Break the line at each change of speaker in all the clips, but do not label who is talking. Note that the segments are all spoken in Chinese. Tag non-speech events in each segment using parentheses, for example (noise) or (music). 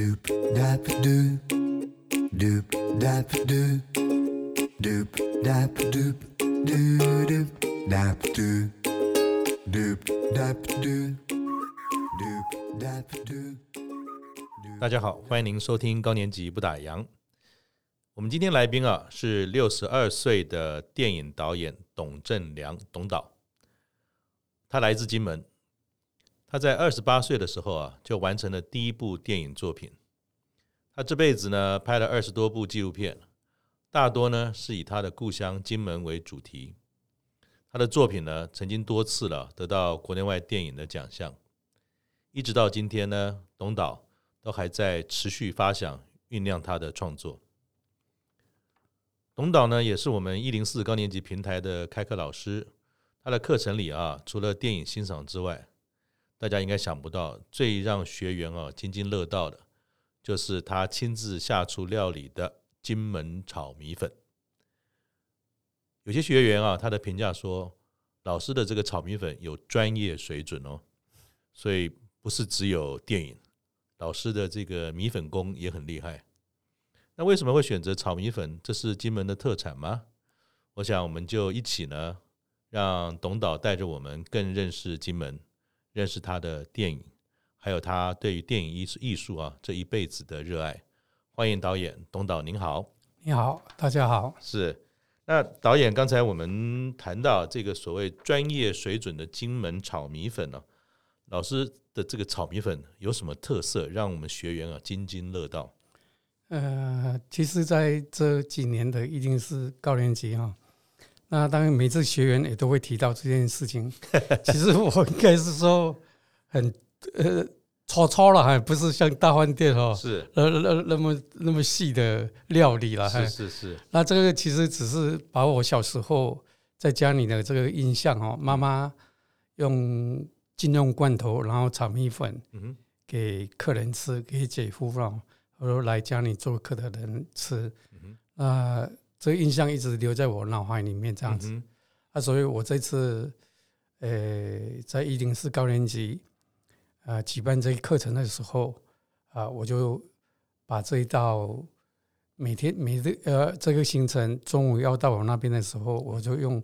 Doop dap doop, doop dap doop, doop dap doop, doo doop dap doop, doop dap doop, doop dap doop.
大家好，欢迎您收听高年级不打烊。我们今天来宾啊是六十二岁的电影导演董振良董导，他来自金门。他在二十八岁的时候啊，就完成了第一部电影作品。他这辈子呢，拍了二十多部纪录片，大多呢是以他的故乡金门为主题。他的作品呢，曾经多次了得到国内外电影的奖项。一直到今天呢，董导都还在持续发想酝酿他的创作。董导呢，也是我们一零四高年级平台的开课老师。他的课程里啊，除了电影欣赏之外，大家应该想不到，最让学员啊津津乐道的，就是他亲自下厨料理的金门炒米粉。有些学员啊，他的评价说，老师的这个炒米粉有专业水准哦，所以不是只有电影，老师的这个米粉功也很厉害。那为什么会选择炒米粉？这是金门的特产吗？我想我们就一起呢，让董导带着我们更认识金门。认识他的电影，还有他对于电影艺术艺术啊这一辈子的热爱。欢迎导演董导，您好。
你好，大家好。
是，那导演刚才我们谈到这个所谓专业水准的金门炒米粉呢、啊，老师的这个炒米粉有什么特色，让我们学员啊津津乐道？
呃，其实在这几年的一定是高年级哈。那当然，每次学员也都会提到这件事情。(laughs) 其实我应该是说很呃粗糙了，还不是像大饭店哦，
是
那那那么那么细的料理了。
是是是。
那这个其实只是把我小时候在家里的这个印象哦，妈妈用金用罐头，然后炒米粉，给客人吃，给姐夫让或者来家里做客的人吃，啊。这个印象一直留在我脑海里面，这样子。嗯、啊，所以我这次，呃，在一零四高年级，啊、呃，举办这个课程的时候，啊，我就把这一道每天每日呃这个行程中午要到我那边的时候，我就用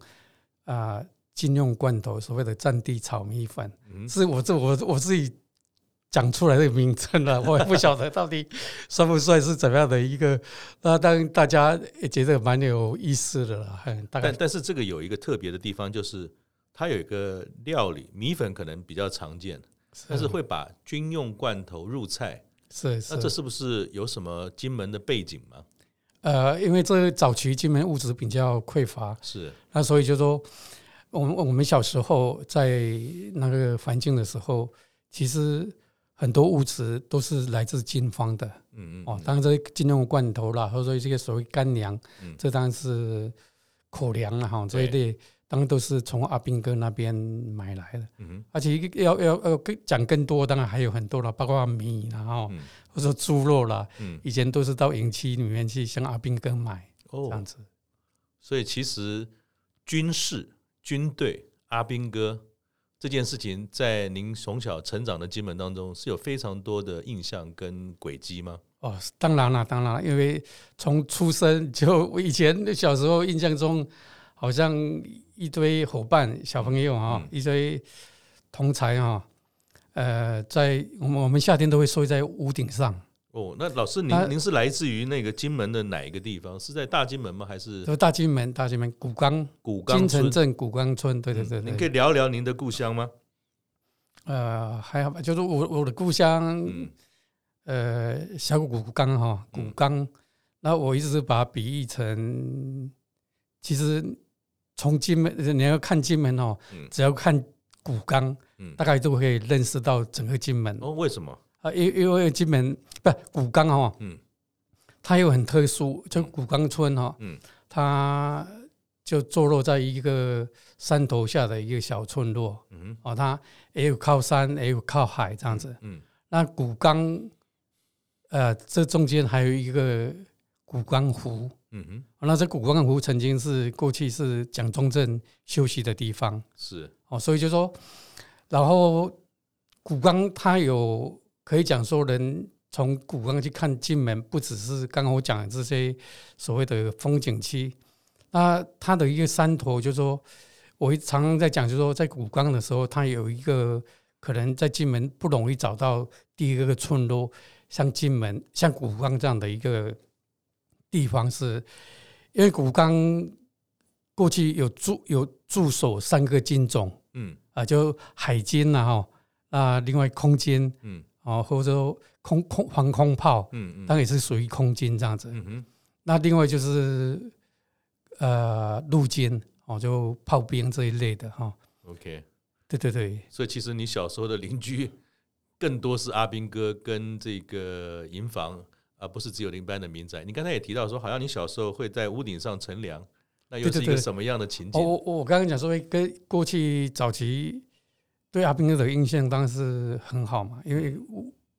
啊金用罐头所谓的战地炒米粉，嗯、是我这我我自己。讲出来的名称了，我也不晓得到底算不算，是怎么样的一个。(laughs) 那当大家也觉得蛮有意思的了。但
但是这个有一个特别的地方，就是它有一个料理米粉可能比较常见，但是会把军用罐头入菜。
是，是，
那这是不是有什么金门的背景吗？
呃，因为这早期金门物质比较匮乏，
是
那所以就说，我们我们小时候在那个环境的时候，其实。很多物质都是来自金方的，嗯嗯，哦，当然这些金用罐头啦，或者说这个所谓干粮，嗯，这当然是口粮了，哈，这一类当然都是从阿兵哥那边买来的，嗯，而且要要要更讲更多，当然还有很多了，包括米，然后或者说猪肉啦，嗯，以前都是到营区里面去向阿兵哥买，哦，这样子，
所以其实军事、军队、阿兵哥。这件事情在您从小成长的金门当中是有非常多的印象跟轨迹吗？
哦，当然了，当然了，因为从出生就我以前小时候印象中，好像一堆伙伴、小朋友啊，嗯、一堆同才啊，呃，在我们我们夏天都会睡在屋顶上。
哦，那老师您您是来自于那个金门的哪一个地方？是在大金门吗？还是？
大金门，大金门古冈，
古冈
金城镇古冈村。对对对，
您可以聊聊您的故乡吗？
呃，还好吧，就是我我的故乡，呃，小古冈哈，古冈。那我一直把它比喻成，其实从金门你要看金门哦，只要看古冈，大概都可以认识到整个金门。
哦，为什么？
啊因因为金门不古冈哈，嗯，它又很特殊，就古冈村哈，嗯，它就坐落在一个山头下的一个小村落，嗯，哦，它也有靠山，也有靠海这样子，嗯，那古冈，呃，这中间还有一个古冈湖，嗯哼，那这古冈湖曾经是过去是蒋中正休息的地方，
是，
哦，所以就说，然后古冈它有。可以讲说，人从古冈去看金门，不只是刚刚我讲的这些所谓的风景区，那它的一个山头，就是说，我常常在讲，就是说，在古冈的时候，它有一个可能在金门不容易找到第一个村落，像金门、像古冈这样的一个地方，是因为古冈过去有驻有驻守三个军种，嗯啊，就海军呐哈，啊，另外空军，嗯。哦，或者说空空防空炮，嗯嗯，当然也是属于空军这样子。嗯哼，那另外就是呃陆军哦，就炮兵这一类的哈。
OK，
对对对。
所以其实你小时候的邻居 (laughs) 更多是阿兵哥跟这个营房，而不是只有邻班的民宅。你刚才也提到说，好像你小时候会在屋顶上乘凉，那又是一个什么样的情景？
我我刚刚讲说，跟过去早期。对阿兵哥的印象当然是很好嘛，因为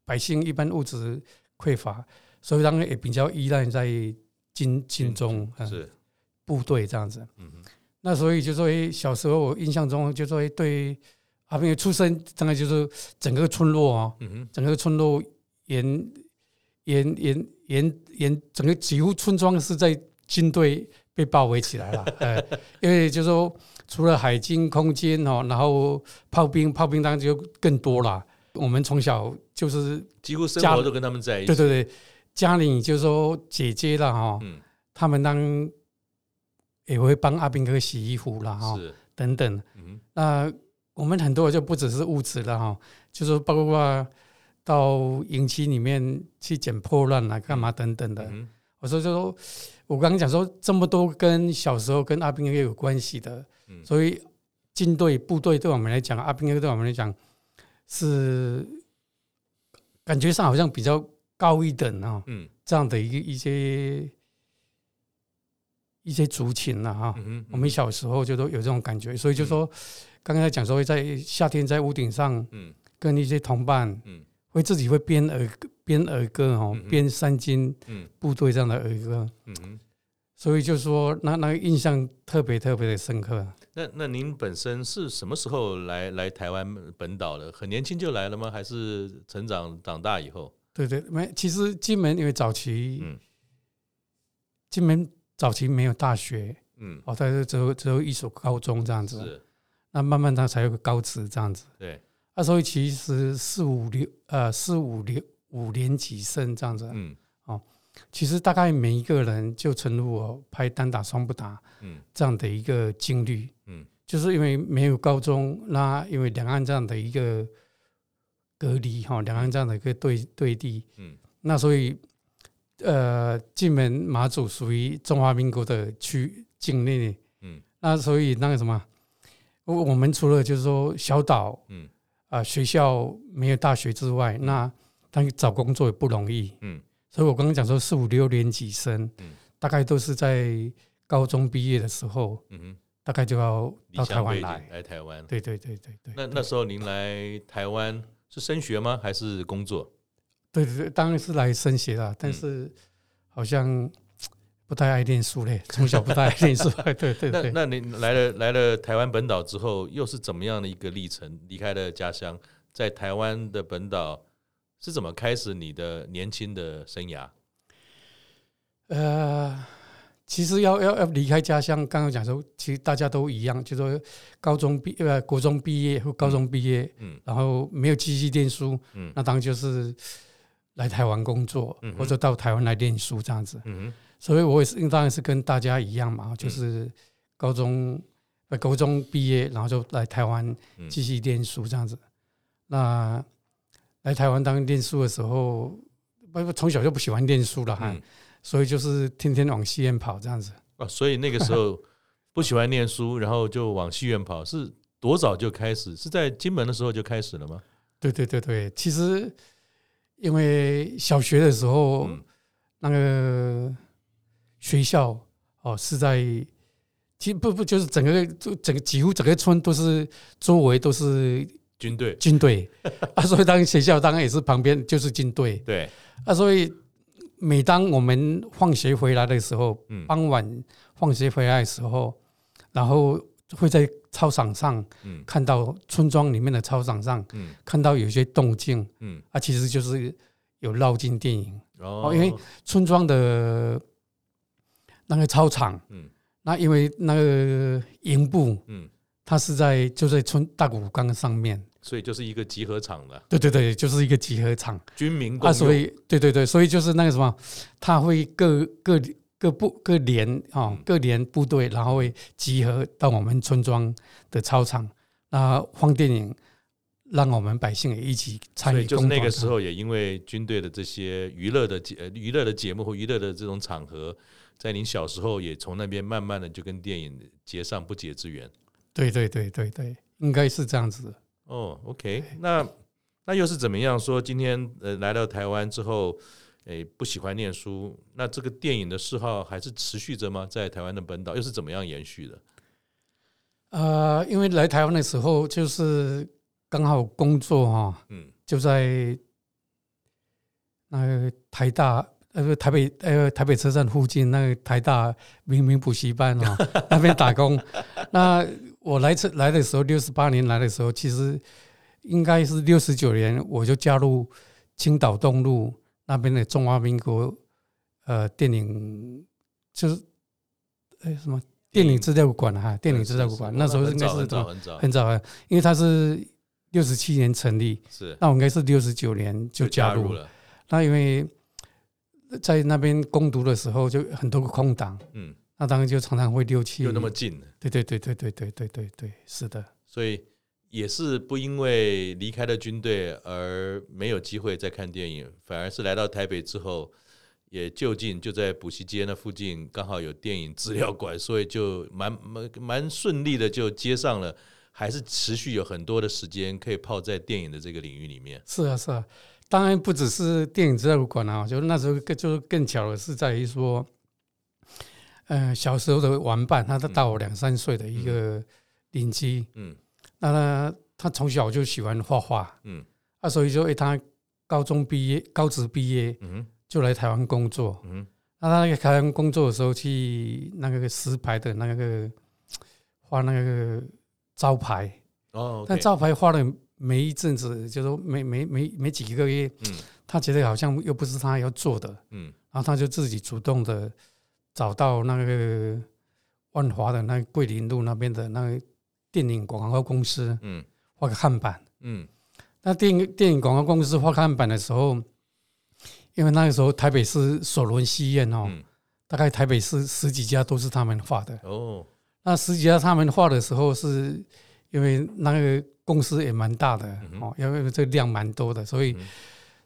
百姓一般物质匮乏，所以当然也比较依赖在军军中是部队这样子。嗯哼，那所以就说小时候我印象中就说对阿兵哥出生，当然就是整个村落啊，整个村落沿沿沿沿沿整个几乎村庄是在军队被包围起来了，(laughs) 哎，因为就是说。除了海军、空军哦，然后炮兵，炮兵当然就更多了。我们从小就是
几乎生活都跟他们在一起。
对对对，家里就是说姐姐了哈，嗯，他们当也会帮阿兵哥洗衣服了哈，等等。嗯，那我们很多就不只是物质了哈，就是包括到营区里面去捡破烂啊，干嘛等等的。我说就说，我刚刚讲说这么多跟小时候跟阿兵哥有关系的。所以，军队部队对我们来讲，阿兵哥对我们来讲，是感觉上好像比较高一等啊。嗯，这样的一个一些一些族群了哈。我们小时候就都有这种感觉，所以就说，刚才讲说在夏天在屋顶上，嗯，跟一些同伴，嗯，会自己会编儿编儿歌哦，编三军部队这样的儿歌，嗯。所以就是说，那那个印象特别特别的深刻。
那那您本身是什么时候来来台湾本岛的？很年轻就来了吗？还是成长长大以后？
对对，没。其实金门因为早期，嗯，金门早期没有大学，嗯，哦，它是只有只有一所高中这样子。是。那慢慢它才有个高职这样子。对。那所以其实四五六呃四五六五年级生这样子。嗯。哦。其实大概每一个人就诚如我拍单打双不打，嗯，这样的一个经历，嗯，就是因为没有高中，那因为两岸这样的一个隔离哈，两岸这样的一个对对立，嗯，那所以呃，金门马祖属于中华民国的区境内，嗯，那所以那个什么，我我们除了就是说小岛，嗯，啊学校没有大学之外，那他找工作也不容易，嗯。所以我刚刚讲说四五六年级生，嗯大概都是在高中毕业的时候，嗯大概就要到台湾来
来台湾。
对对对对对。
那那时候您来台湾是升学吗？还是工作？
对对对，当然是来升学了。但是好像不太爱念书嘞，(laughs) 从小不太爱念书。(laughs) 对对对。
那那你来了来了台湾本岛之后，又是怎么样的一个历程？离开了家乡，在台湾的本岛。是怎么开始你的年轻的生涯？
呃，其实要要要离开家乡，刚刚讲说，其实大家都一样，就是说高中毕呃国中毕业或高中毕业，嗯，然后没有继续念书，嗯，那当然就是来台湾工作，或者到台湾来念书这样子，嗯，所以我也是当然是跟大家一样嘛，就是高中呃高中毕业，然后就来台湾继续念书这样子，那。来台湾当念书的时候，不从小就不喜欢念书了哈，所以就是天天往戏院跑这样子。
啊，所以那个时候 (laughs) 不喜欢念书，然后就往戏院跑，是多早就开始？是在金门的时候就开始了吗？
对对对对，其实因为小学的时候，那个学校哦是在，其实不不就是整个就整个几乎整个村都是周围都是。
军队，
军队。(laughs) 啊，所以当学校当然也是旁边就是军队。
对。
啊，所以每当我们放学回来的时候，傍晚放学回来的时候，然后会在操场上看到村庄里面的操场上，嗯。看到有些动静，嗯。啊，其实就是有绕进电影。
哦，
因为村庄的那个操场，
嗯，
那因为那个营部，
嗯，
它是在就在村大谷冈上面，
所以就是一个集合场了。
对对对，就是一个集合场，
军民共。
啊，所以对对对，所以就是那个什么，他会各各各部各连啊，各连部队，然后会集合到我们村庄的操场，那放电影。让我们百姓也一起参与。
所以就是那个时候，也因为军队的这些娱乐的节、娱乐的节目或娱乐的这种场合，在您小时候也从那边慢慢的就跟电影结上不解之缘。
对对对对对，应该是这样子。
哦，OK，那那又是怎么样？说今天呃来到台湾之后，诶不喜欢念书，那这个电影的嗜好还是持续着吗？在台湾的本岛又是怎么样延续的？
呃，因为来台湾的时候就是。刚好工作哈，嗯，就在那个台大呃台北呃台北车站附近那个台大明明补习班哦 (laughs) 那边打工。(laughs) 那我来这来的时候，六十八年来的时候，其实应该是六十九年我就加入青岛东路那边的中华民国呃电影，就是哎什么电影资料馆哈，电影资料馆那时候应该是
很早很早
很早啊，因为它是。六十七年成立，
是
那我应该是六十九年就加入了。那因为在那边攻读的时候，就很多个空档，嗯，那当然就常常会溜去，
就那么近。
对对对对对对对对对，是的。
所以也是不因为离开了军队而没有机会再看电影，反而是来到台北之后，也就近就在补习街那附近刚好有电影资料馆，所以就蛮蛮蛮顺利的就接上了。还是持续有很多的时间可以泡在电影的这个领域里面。
是啊，是啊，当然不只是电影资料馆啊，就那时候更就是更巧的是在于说，呃，小时候的玩伴，他都大我两三岁的一个邻居，嗯，那他他从小就喜欢画画，嗯，啊，所以就诶，他高中毕业，高职毕业，嗯，就来台湾工作，嗯，那他在台湾工作的时候去那个石牌的那个画那个。招牌哦，但招牌画了没一阵子，就说没没没没几个月，嗯，他觉得好像又不是他要做的，嗯，然后他就自己主动的找到那个万华的那个桂林路那边的那个电影广告公司，嗯，画个看板，嗯，那电影电影广告公司画看板的时候，因为那个时候台北市首轮戏院哦，大概台北市十几家都是他们画的。哦。那十几家他们画的时候，是因为那个公司也蛮大的哦，因为这个量蛮多的，所以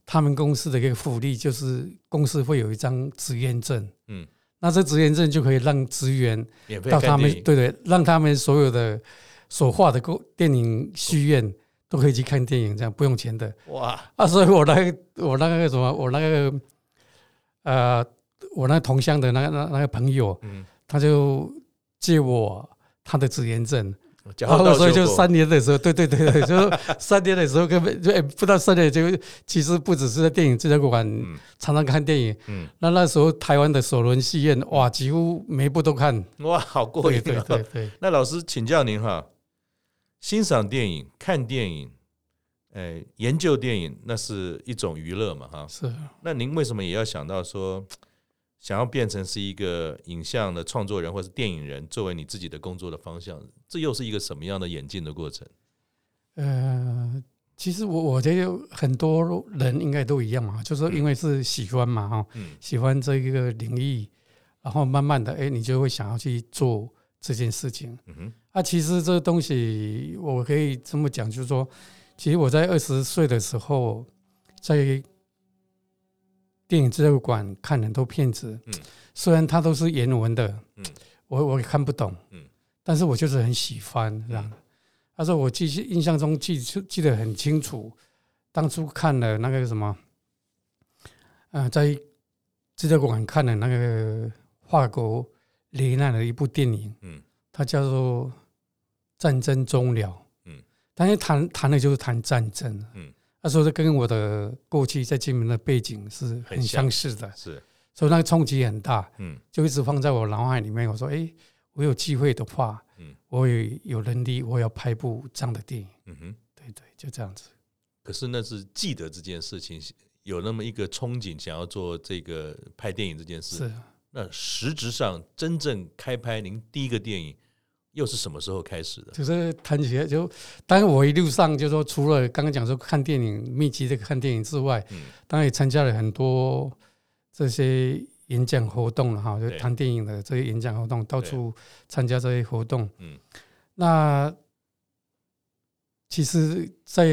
他们公司的一个福利就是公司会有一张职员证，嗯，那这职员证就可以让职员到他们对对，让他们所有的所画的电影戏院都可以去看电影，这样不用钱的。哇！啊，所以我那个我那个什么，我那个呃，我那同乡的那个那那个朋友，嗯，他就。借我他的职员证，然后所以就三年的时候，对对对对，(laughs) 就三年的时候根本就不到三年就其实不只是在电影制作馆常常看电影，嗯，那那时候台湾的首轮戏院哇，几乎每一部都看，
哇，好过瘾，对对对。那老师请教您哈，欣赏电影、看电影，哎，研究电影，那是一种娱乐嘛，哈，
是。
那您为什么也要想到说？想要变成是一个影像的创作人，或是电影人，作为你自己的工作的方向，这又是一个什么样的演进的过程？
呃，其实我我觉得很多人应该都一样嘛，就是说因为是喜欢嘛，哈，喜欢这一个领域，然后慢慢的，哎，你就会想要去做这件事情。嗯哼，啊，其实这个东西我可以这么讲，就是说，其实我在二十岁的时候，在。电影资料馆看很多片子，嗯。虽然它都是原文的，嗯。我我也看不懂，嗯。但是我就是很喜欢这样。他说我记印象中记记得很清楚，当初看了那个什么，呃，在资料馆看了那个法国雷纳的一部电影，嗯。它叫做《战争终了》，嗯。但是谈谈的就是谈战争，他说：“这跟我的过去在金门的背景是很相似的，是，所以那个冲击很大，嗯，就一直放在我脑海里面。我说，哎，我有机会的话，嗯，我也有能力，我要拍部这样的电影，嗯哼，对对，就这样子。
可是那是记得这件事情，有那么一个憧憬，想要做这个拍电影这件事。
是。
那实质上真正开拍您第一个电影又是什么时候开始的？
就是谈起来就，当然我一路上就说，除了刚刚讲说看电影密集的看电影之外，嗯，当然也参加了很多这些演讲活动了哈，就谈电影的这些演讲活动，到处参加这些活动。嗯，那其实，在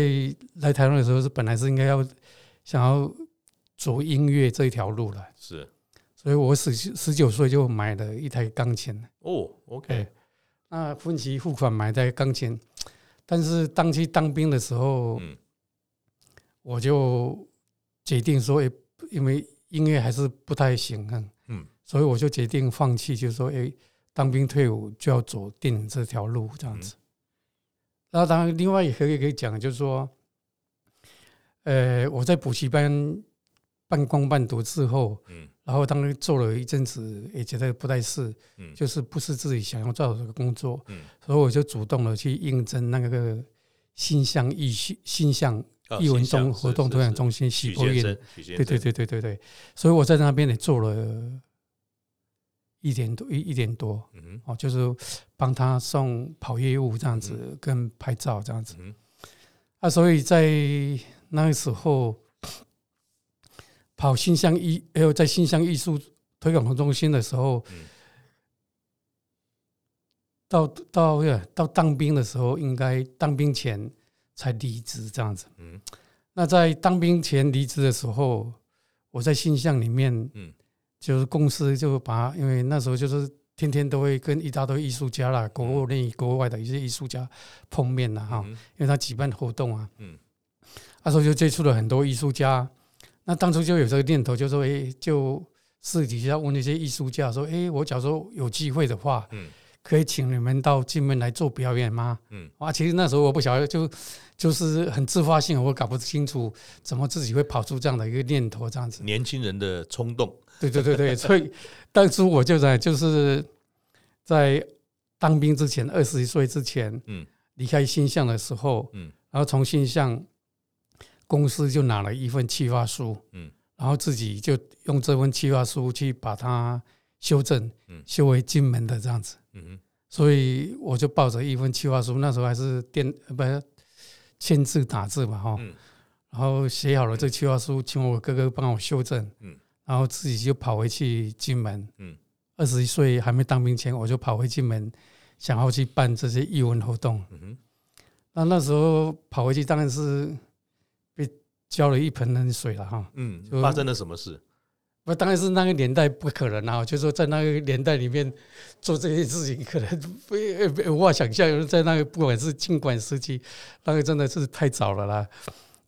来台湾的时候是本来是应该要想要走音乐这一条路了，
是。
所以我十十九岁就买了一台钢琴。
哦，OK，
那分期付款买台钢琴，但是当去当兵的时候，我就决定说，诶，因为音乐还是不太行，嗯，所以我就决定放弃，就是说，诶，当兵退伍就要走电影这条路这样子。然后当然，另外也可以可以讲，就是说，呃，我在补习班半工半读之后，嗯。然后当时做了一阵子，也觉得不太是，就是不是自己想要做的这个工作，嗯。所以我就主动的去应征那个新乡艺新乡艺文中活动推广中心许博远，对对对对对对，所以我在那边也做了一点多一一点多，嗯哦，就是帮他送跑业务这样子，跟拍照这样子，嗯啊，所以在那个时候。跑新乡艺，还有在新乡艺术推广中心的时候，到到到当兵的时候，应该当兵前才离职这样子。嗯。那在当兵前离职的时候，我在新乡里面，嗯。就是公司就把，因为那时候就是天天都会跟一大堆艺术家啦，国内国外的一些艺术家碰面了哈，因为他举办活动啊，嗯。那时候就接触了很多艺术家。那当初就有这个念头，就说：“哎，就私底下问那些艺术家说：‘哎，我假如说有机会的话，嗯可以请你们到金门来做表演吗？’嗯，啊，其实那时候我不晓得，就就是很自发性，我搞不清楚怎么自己会跑出这样的一个念头，这样子。
年轻人的冲动，
对对对对，所以 (laughs) 当初我就在就是在当兵之前，二十一岁之前，嗯，离开新象的时候，嗯，然后从新象。公司就拿了一份企划书，嗯，然后自己就用这份企划书去把它修正，嗯，修为金门的这样子，嗯，所以我就抱着一份企划书，那时候还是电不是签字打字嘛，哈，然后写好了这个企划书，请我哥哥帮我修正，嗯，然后自己就跑回去金门，嗯，二十一岁还没当兵前，我就跑回金门，想要去办这些义文活动，嗯，那那时候跑回去当然是。浇了一盆冷水了哈，
嗯，发生了什么事？
不，当然是那个年代不可能啊，就是说在那个年代里面做这些事情，可能不无法想象。在那个不管是经管时期，那个真的是太早了啦，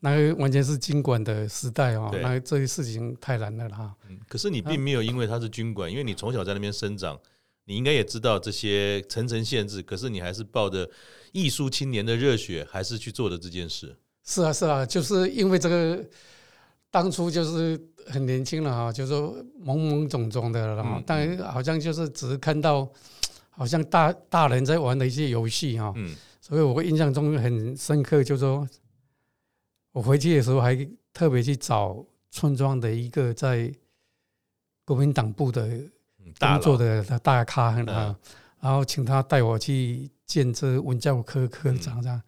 那个完全是经管的时代哦，那个这些事情太难了哈。
嗯，可是你并没有因为他是军管，因为你从小在那边生长，你应该也知道这些层层限制，可是你还是抱着艺术青年的热血，还是去做的这件事。
是啊，是啊，就是因为这个，当初就是很年轻了哈，就是说懵懵懂懂的，然后但好像就是只是看到，好像大大人在玩的一些游戏哈，所以我印象中很深刻，就是说我回去的时候还特别去找村庄的一个在国民党部的工作的大咖啊，然后请他带我去见这文教科科长这样。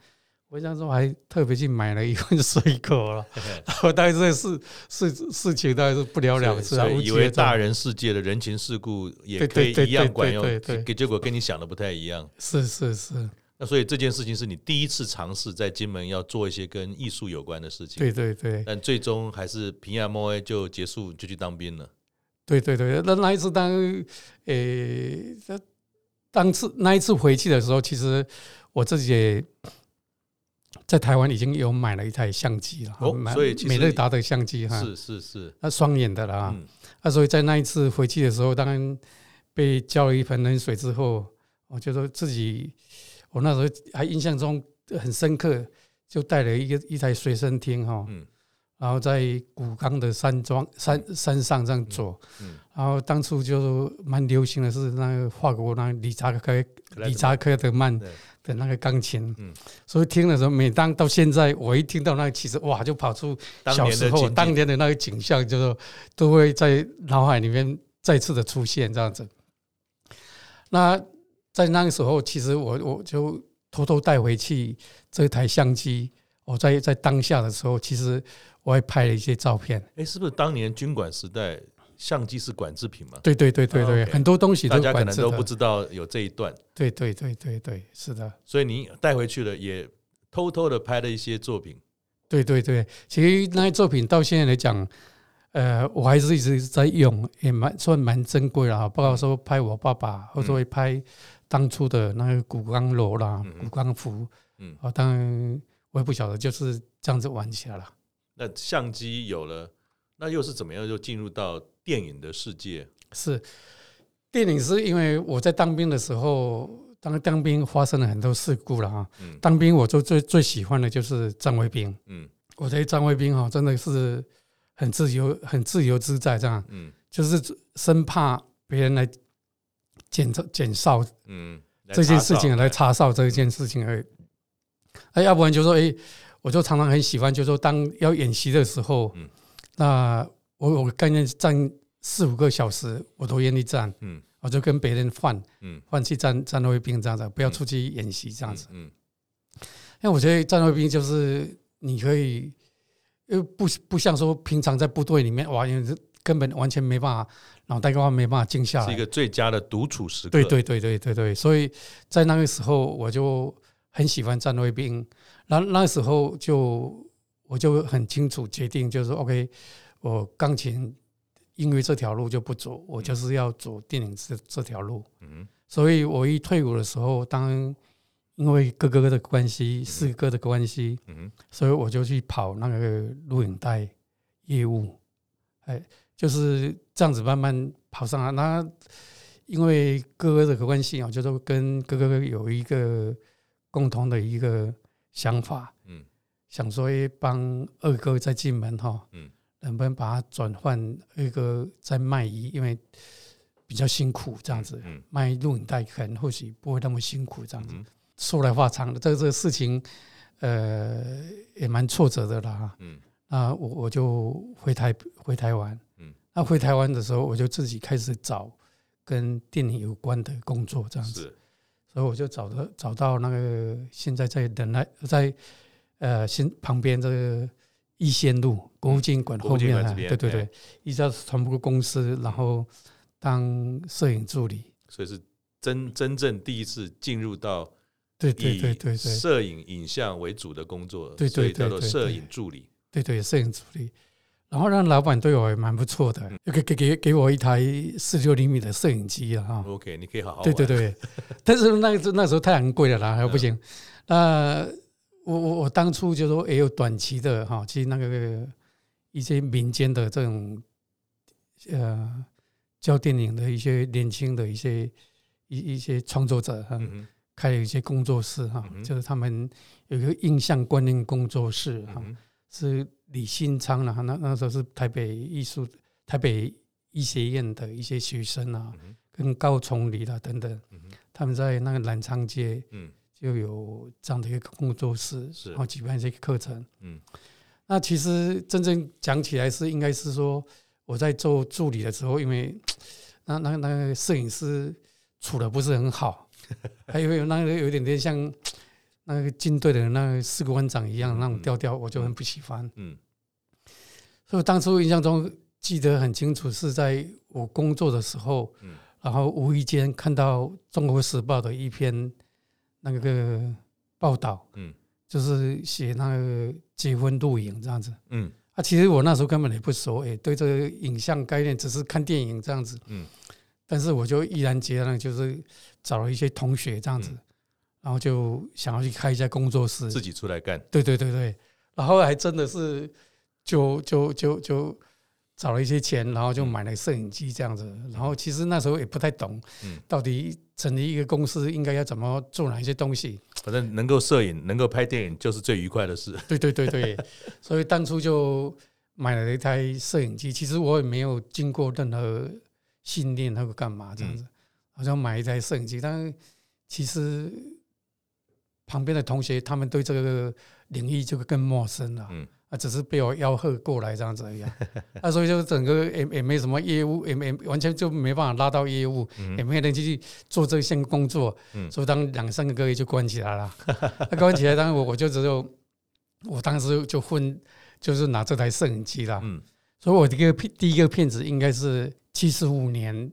我想说，还特别去买了一份水果了，(laughs) 然后但是这事事事情大概是不了了之啊。
以为大人世界的人情世故也可以一样管用，给结果跟你想的不太一样。
是是是。
那所以这件事情是你第一次尝试在金门要做一些跟艺术有关的事情。
对对对。
但最终还是平安无事就结束，就去当兵了。
对对对，那那一次当诶，那当次那一次回去的时候，其实我自己也。在台湾已经有买了一台相机了，哦，所以美乐达的相机哈，
是是是，
那双眼的了，嗯，那所以在那一次回去的时候，当然被浇了一盆冷水之后，我就说自己，我那时候还印象中很深刻，就带了一个一台随身听哈，嗯，然后在古冈的山庄山山上这样走，嗯，然后当初就蛮流行的是那个法国那个理查克理查克德曼的那个钢琴，嗯，所以听的时候，每当到现在，我一听到那个曲子，哇，就跑出小时候当年的那个景象，就是都会在脑海里面再次的出现这样子。那在那个时候，其实我我就偷偷带回去这台相机。我在在当下的时候，其实我还拍了一些照片。
哎，是不是当年军管时代相机是管制品嘛？
对对对对对，很多东西都
大家可能都不知道有这一段。
对对对对对，是的。
所以你带回去了，也偷偷的拍了一些作品。
对对对，其实那些作品到现在来讲，呃，我还是一直在用，也蛮算蛮珍贵了。包括说拍我爸爸，或者会拍当初的那个古钢楼啦、古钢服。嗯，啊，当然。我也不晓得，就是这样子玩起来了。
那相机有了，那又是怎么样就进入到电影的世界？
是电影是因为我在当兵的时候，当当兵发生了很多事故了啊。嗯。当兵我就最最喜欢的就是张卫兵。嗯。我觉得张卫兵哈，真的是很自由、很自由自在这样。嗯。就是生怕别人来检检哨。嗯。这件事情来查哨这一件事情而已。哎，要不然就说，哎，我就常常很喜欢，就说当要演习的时候，嗯，那我我概念站四五个小时，我都愿意站，嗯，我就跟别人换，嗯，换去站站卫兵这样子，不要出去演习这样子，嗯，因为我觉得站卫兵就是你可以，又不不像说平常在部队里面，哇，因为根本完全没办法，脑袋的话没办法静下来，
是一个最佳的独处时刻，
对对对对对对，所以在那个时候我就。很喜欢战卫兵，那那时候就我就很清楚决定，就是 OK，我钢琴因为这条路就不走，我就是要走电影这这条路。嗯，所以我一退伍的时候，当因为哥哥的关系，四哥的关系，嗯，所以我就去跑那个录影带业务，哎，就是这样子慢慢跑上来。那因为哥哥的关系啊，就是跟哥哥有一个。共同的一个想法，嗯，想说帮二哥再进门哈，嗯，能不能把它转换二哥在卖艺，因为比较辛苦这样子，嗯，卖录影带可能或许不会那么辛苦这样子。说来话长的，这个这个事情，呃，也蛮挫折的啦，嗯，那我我就回台回台湾，嗯，那回台湾的时候，我就自己开始找跟电影有关的工作这样子。所以我就找到找到那个现在在等待在呃新旁边这个逸仙路国父纪念馆后面，对对对，一家传播公司，然后当摄影助理，
所以是真真正第一次进入到
对对对对
摄影影像为主的工作，对对对，叫做摄影助理，
对对摄影助理。然后让老板对我也蛮不错的，给给给给我一台四六厘米的摄影机了哈。
OK，你可以好好。
对对对，(laughs) 但是那个那时候太昂贵了啦，还不行。那我我我当初就说也有短期的哈，其实那个一些民间的这种呃教电影的一些年轻的一些一一些创作者哈，开了一些工作室哈，就是他们有一个印象观念工作室哈，是。李新昌啊，那那时候是台北艺术、台北医学院的一些学生啊，跟高崇礼啦等等，他们在那个南昌街，就有这样的一个工作室，然后举办这个课程。嗯。那其实真正讲起来是应该是说，我在做助理的时候，因为 (tsk) 那那那个摄影师处的不是很好，(laughs) 还有那个有点点像。(tsk) 那个军队的那个士官长一样那种调调，我就很不喜欢。嗯，所以当初印象中记得很清楚，是在我工作的时候，然后无意间看到《中国时报》的一篇那个报道，嗯，就是写那个结婚录影这样子，嗯，啊，其实我那时候根本也不熟，哎，对这个影像概念只是看电影这样子，嗯，但是我就毅然决然就是找了一些同学这样子。然后就想要去开一家工作室，
自己出来干。
对对对对，然后还真的是就就就就找了一些钱，然后就买了摄影机这样子。然后其实那时候也不太懂，到底成立一个公司应该要怎么做哪一些东西。
反正能够摄影、能够拍电影，就是最愉快的事。(laughs)
对对对对，所以当初就买了一台摄影机，其实我也没有经过任何训练，那个干嘛这样子，好像买一台摄影机，但是其实旁边的同学他们对这个领域就更陌生了。嗯。啊，只是被我吆喝过来这样子而已。(laughs) 啊，所以就整个也也没什么业务，也没完全就没办法拉到业务，也没人继续做这项工作。所以当两三个月就关起来了。(laughs) 关起来，当然我我就只有，我当时就混，就是拿这台摄影机了。所以我这个片第一个片子应该是七十五年，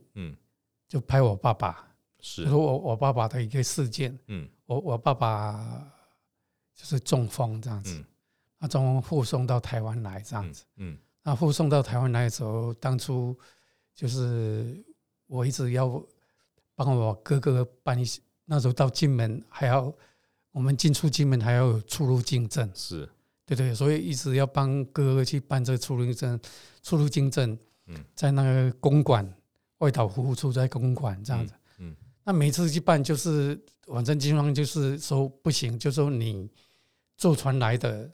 就拍我爸爸，是我我爸爸的一个事件。嗯我我爸爸就是中风这样子。那从护送到台湾来这样子，嗯，那护送到台湾来的时候，当初就是我一直要帮我哥哥办一些，那时候到金门还要我们进出金门还要有出入境证，是。对对，所以一直要帮哥哥去办这个出入境证，出入境证，嗯，在那个公馆外岛服务处在公馆这样子，嗯，那每次去办就是反正经常就是说不行，就说你坐船来的。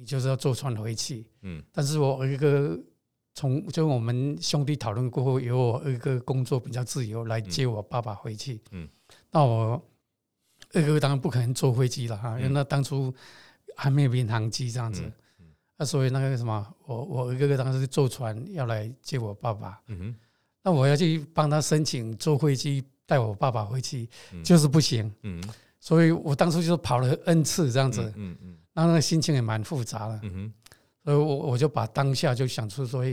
你就是要坐船回去，嗯，但是我一个从就我们兄弟讨论过后，由我二哥工作比较自由来接我爸爸回去，嗯，那我二哥当然不可能坐飞机了哈，因为那当初还没有民航机这样子，那所以那个什么，我我二哥当时坐船要来接我爸爸，嗯哼，那我要去帮他申请坐飞机带我爸爸回去，就是不行，嗯，所以我当初就是跑了 N 次这样子，嗯嗯。那那个心情也蛮复杂的，嗯哼，所以我我就把当下就想出说，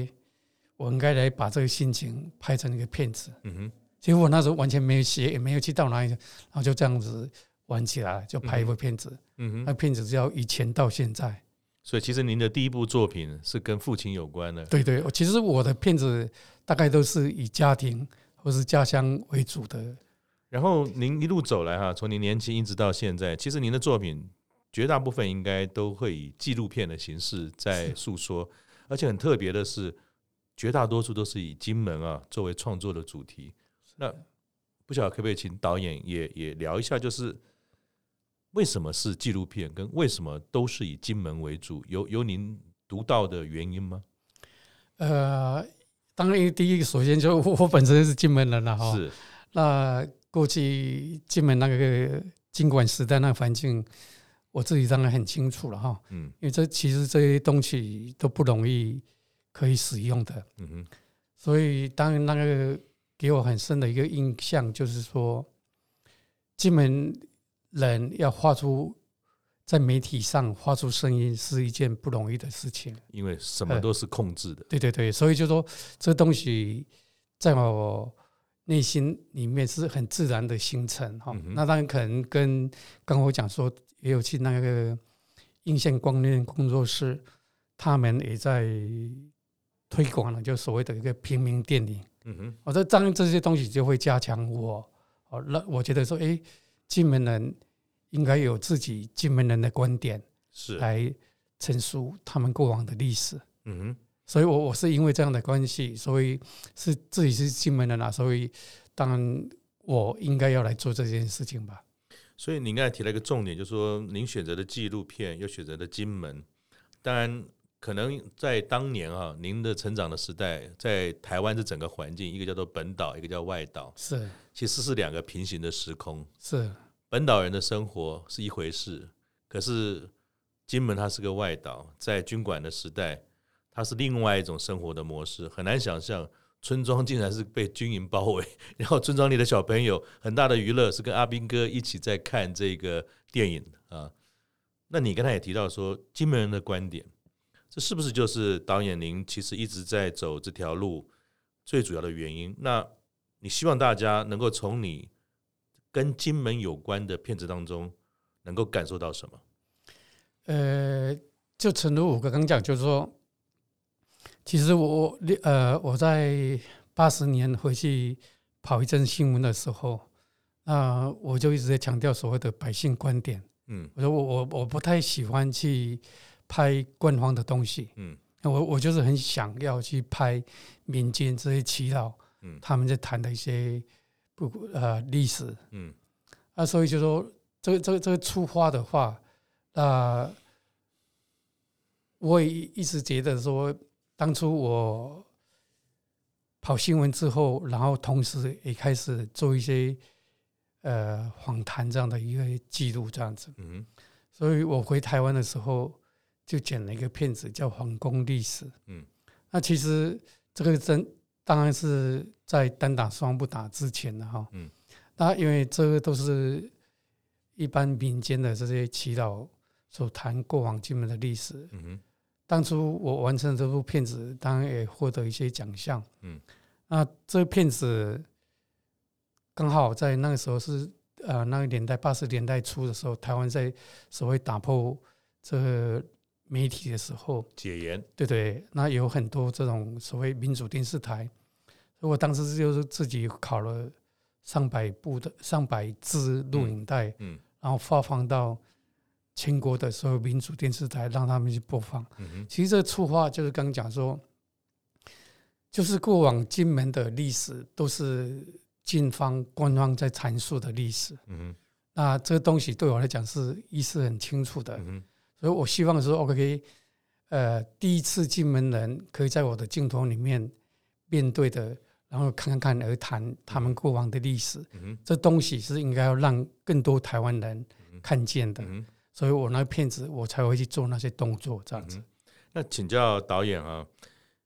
我应该来把这个心情拍成一个片子，嗯哼。结果我那时候完全没有写，也没有去到哪里，然后就这样子玩起来，就拍一部片子，嗯哼。那片子叫以前到现在。
所以其实您的第一部作品是跟父亲有关的。
对对，其实我的片子大概都是以家庭或是家乡为主的。
然后您一路走来哈，从您年轻一直到现在，其实您的作品。绝大部分应该都会以纪录片的形式在诉说，而且很特别的是，绝大多数都是以金门啊作为创作的主题。那不晓得可不可以请导演也也聊一下，就是为什么是纪录片，跟为什么都是以金门为主，有有您独到的原因吗？
呃，当然，第一个首先就我本身是金门人了哈，是。那过去金门那个金管时代那个环境。我自己当然很清楚了哈，嗯，因为这其实这些东西都不容易可以使用的，嗯哼，所以当然那个给我很深的一个印象就是说，金门人要画出在媒体上发出声音是一件不容易的事情，
因为什么都是控制的，
对对对，所以就说这东西在我内心里面是很自然的形成哈，那当然可能跟刚我讲说。也有去那个映像光电工作室，他们也在推广了，就所谓的一个平民电影。嗯哼，我说当然这些东西就会加强我，哦，那我觉得说，哎，金门人应该有自己金门人的观点，是来陈述他们过往的历史。嗯哼，所以我我是因为这样的关系，所以是自己是进门人啊，所以当然我应该要来做这件事情吧。
所以您刚才提了一个重点，就是说您选择的纪录片又选择了金门。当然，可能在当年啊，您的成长的时代，在台湾这整个环境，一个叫做本岛，一个叫外岛，是其实是两个平行的时空。是本岛人的生活是一回事，可是金门它是个外岛，在军管的时代，它是另外一种生活的模式，很难想象。村庄竟然是被军营包围，(laughs) 然后村庄里的小朋友很大的娱乐是跟阿兵哥一起在看这个电影啊。那你刚才也提到说金门人的观点，这是不是就是导演您其实一直在走这条路最主要的原因？那你希望大家能够从你跟金门有关的片子当中能够感受到什么？
呃，就诚如我刚刚讲，就是说。其实我呃，我在八十年回去跑一阵新闻的时候，那我就一直在强调所谓的百姓观点。嗯，我说我我我不太喜欢去拍官方的东西。嗯，我我就是很想要去拍民间这些祈祷，嗯，他们在谈的一些不呃历史。嗯，啊，所以就说这个这个这个出发的话，啊，我也一直觉得说。当初我跑新闻之后，然后同时也开始做一些呃访谈这样的一个记录，这样子。嗯，所以我回台湾的时候就剪了一个片子，叫《皇宫历史》。嗯，那其实这个真当然是在单打双不打之前的哈。嗯，那因为这个都是一般民间的这些祈祷所谈过往金门的历史。嗯当初我完成这部片子，当然也获得一些奖项。嗯，那这片子刚好在那个时候是呃那个年代八十年代初的时候，台湾在所谓打破这个媒体的时候，
解严。
对对，那有很多这种所谓民主电视台，所以我当时就是自己考了上百部的上百支录影带，嗯，然后发放到。全国的所有民主电视台让他们去播放。其实这个出发就是刚讲说，就是过往金门的历史都是军方官方在阐述的历史。那这个东西对我来讲是意思很清楚的。所以我希望说，OK，呃，第一次金门人可以在我的镜头里面面对的，然后侃侃而谈他们过往的历史。这东西是应该要让更多台湾人看见的。所以我那个片子，我才会去做那些动作，这样子。
那请教导演啊，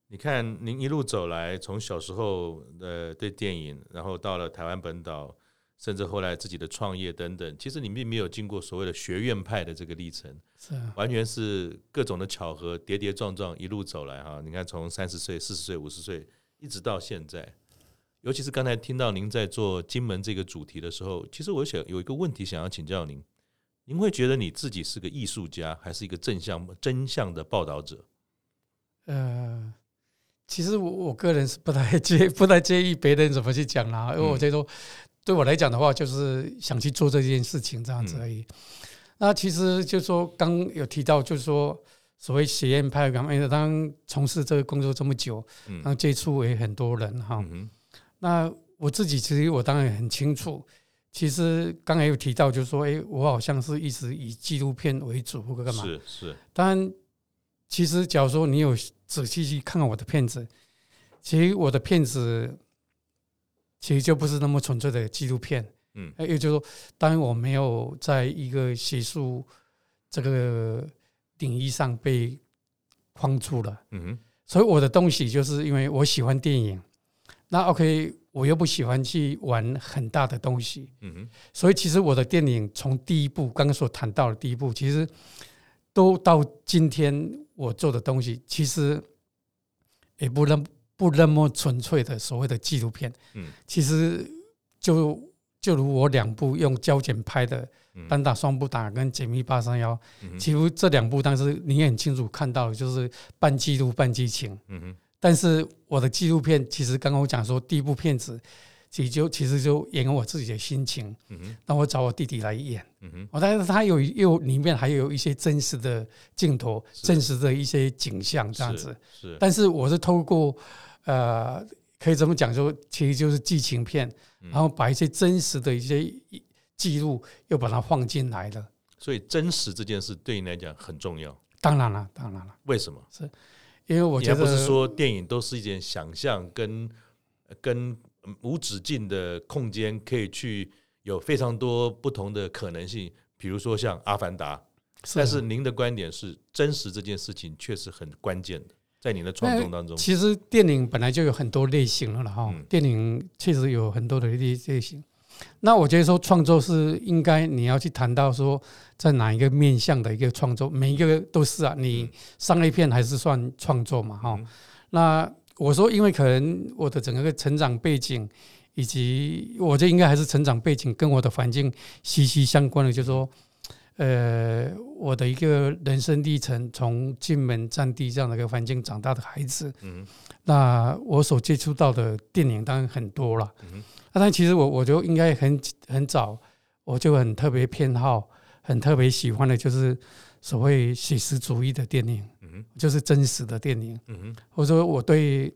你看您一路走来，从小时候呃对电影，然后到了台湾本岛，甚至后来自己的创业等等，其实你并没有经过所谓的学院派的这个历程，是完全是各种的巧合，跌跌撞撞一路走来哈。你看，从三十岁、四十岁、五十岁，一直到现在，尤其是刚才听到您在做金门这个主题的时候，其实我想有一个问题想要请教您。您会觉得你自己是个艺术家，还是一个正向真相的报道者？
呃，其实我我个人是不太介不太介意别人怎么去讲啦，因为我觉得对我来讲的话，就是想去做这件事情这样子而已。那其实就是说，刚有提到，就是说所谓学院派，因为当从事这个工作这么久，然后接触也很多人哈。那我自己其实我当然也很清楚。其实刚才有提到，就是说，哎，我好像是一直以纪录片为主，或者干嘛？是是。当然，其实假如说你有仔细去看看我的片子，其实我的片子其实就不是那么纯粹的纪录片。嗯。也就是说，当然我没有在一个学术这个领域上被框住了。嗯哼。所以我的东西就是因为我喜欢电影。那 OK。我又不喜欢去玩很大的东西，嗯哼，所以其实我的电影从第一部刚刚所谈到的第一部，其实都到今天我做的东西，其实也不那不那么纯粹的所谓的纪录片，嗯，其实就就如我两部用胶卷拍的《单打双不打》跟《解密八三幺》，其实这两部当时你也很清楚看到，就是半纪录半激情，嗯哼。但是我的纪录片其实刚刚我讲说，第一部片子其实就其实就演我自己的心情，嗯哼那我找我弟弟来演，我但是他有又里面还有一些真实的镜头，真实的一些景象这样子，是。但是我是透过呃，可以这么讲说，其实就是剧情片，然后把一些真实的一些记录又把它放进来了。
所以真实这件事对你来讲很重要。
当然了，当然了。
为什么？
是。因为我觉得
不是说电影都是一件想象跟跟无止境的空间，可以去有非常多不同的可能性。比如说像《阿凡达》，但是您的观点是真实这件事情确实很关键的，在您的创作当中。
其实电影本来就有很多类型了哈，电影确实有很多的类类型。那我觉得说创作是应该你要去谈到说在哪一个面向的一个创作，每一个都是啊。你商业片还是算创作嘛？哈。那我说，因为可能我的整个成长背景，以及我觉得应该还是成长背景跟我的环境息息相关的，就是说，呃，我的一个人生历程，从进门战地这样的一个环境长大的孩子，嗯，那我所接触到的电影当然很多了，嗯。那但其实我我就应该很很早，我就很特别偏好，很特别喜欢的就是所谓写实主义的电影，就是真实的电影，或者说我对，